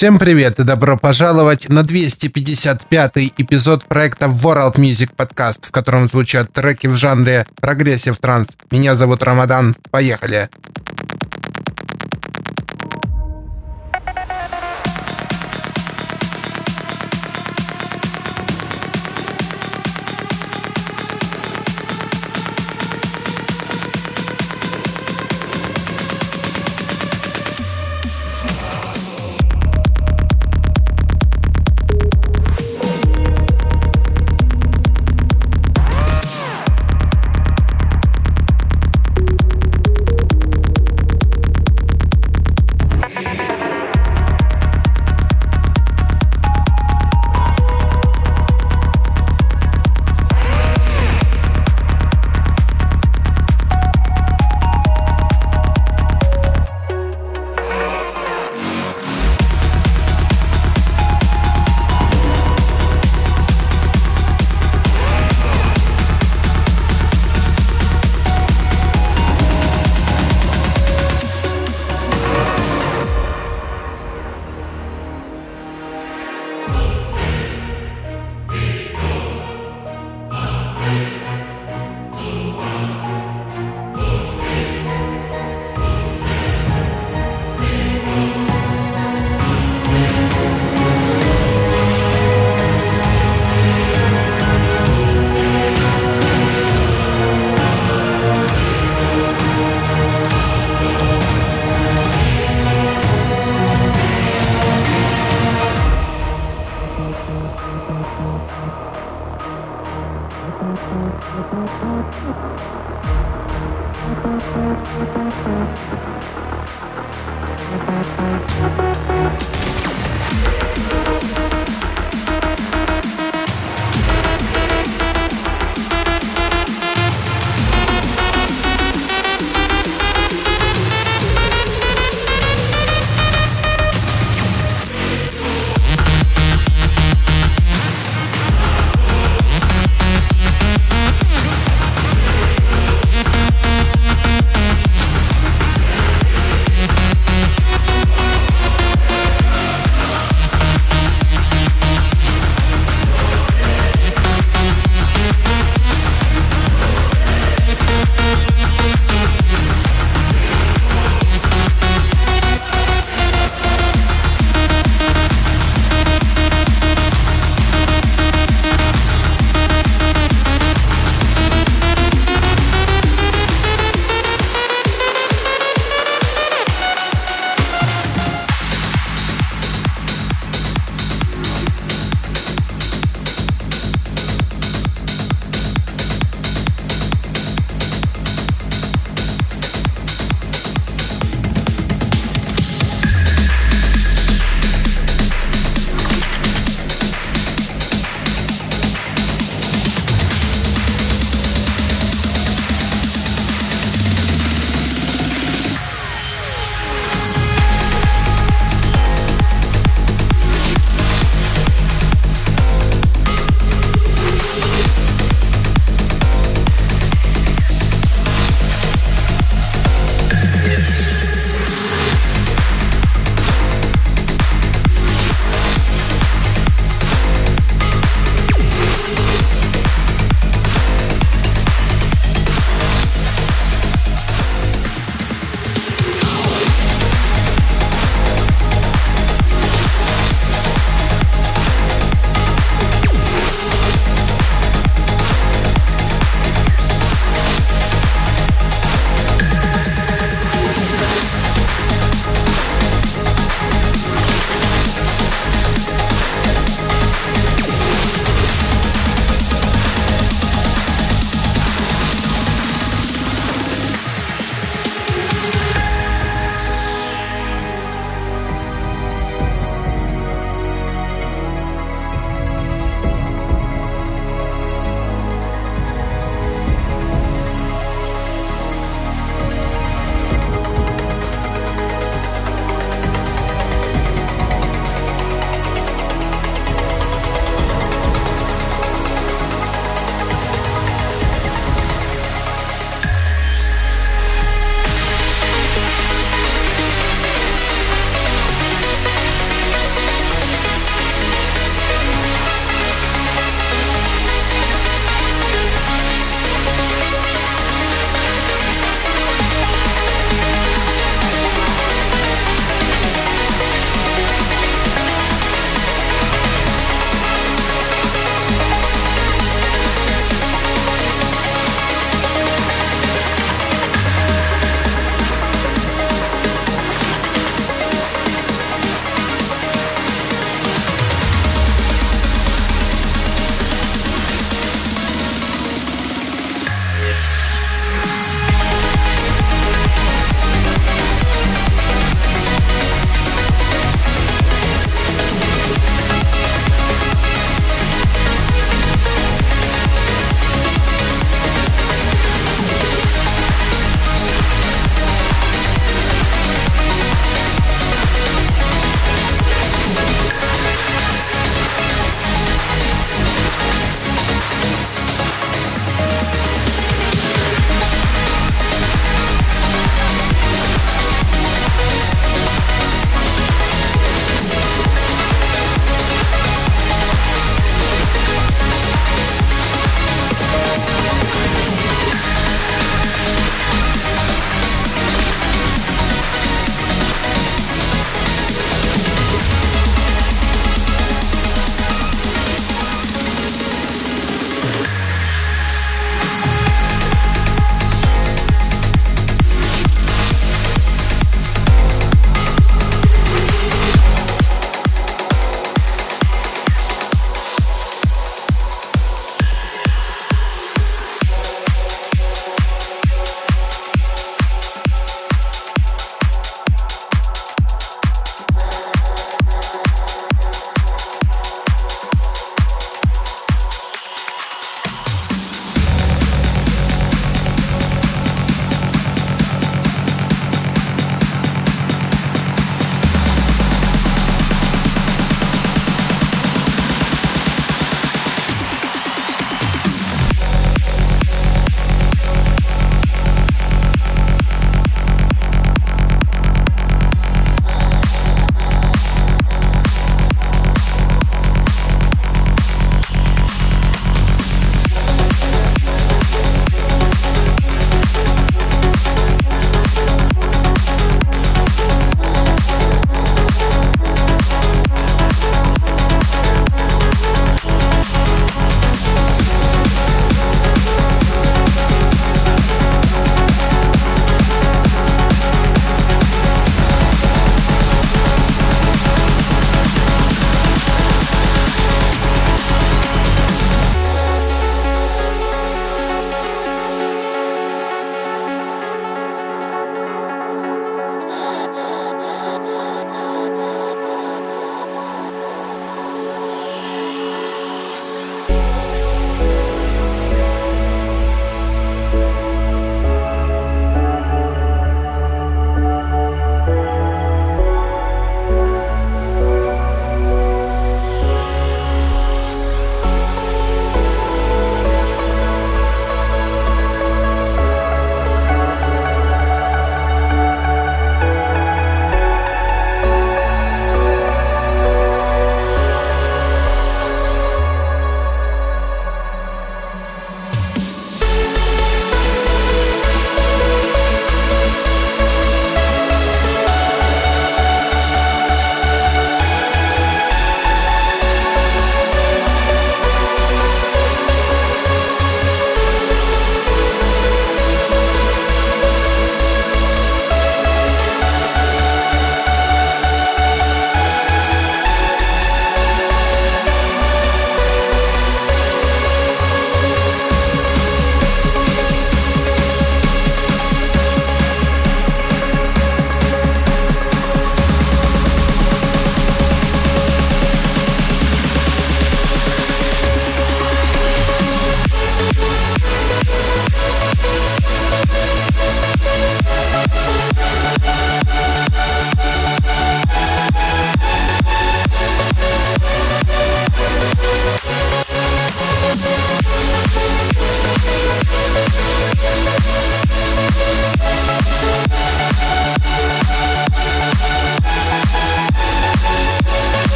Всем привет и добро пожаловать на 255 эпизод проекта World Music Podcast, в котором звучат треки в жанре прогрессив транс. Меня зовут Рамадан. Поехали!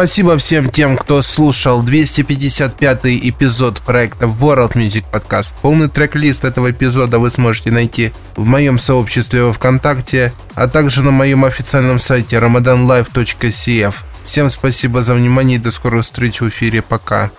Спасибо всем тем, кто слушал 255 эпизод проекта World Music Podcast. Полный трек-лист этого эпизода вы сможете найти в моем сообществе во Вконтакте, а также на моем официальном сайте ramadanlive.cf. Всем спасибо за внимание и до скорых встреч в эфире. Пока.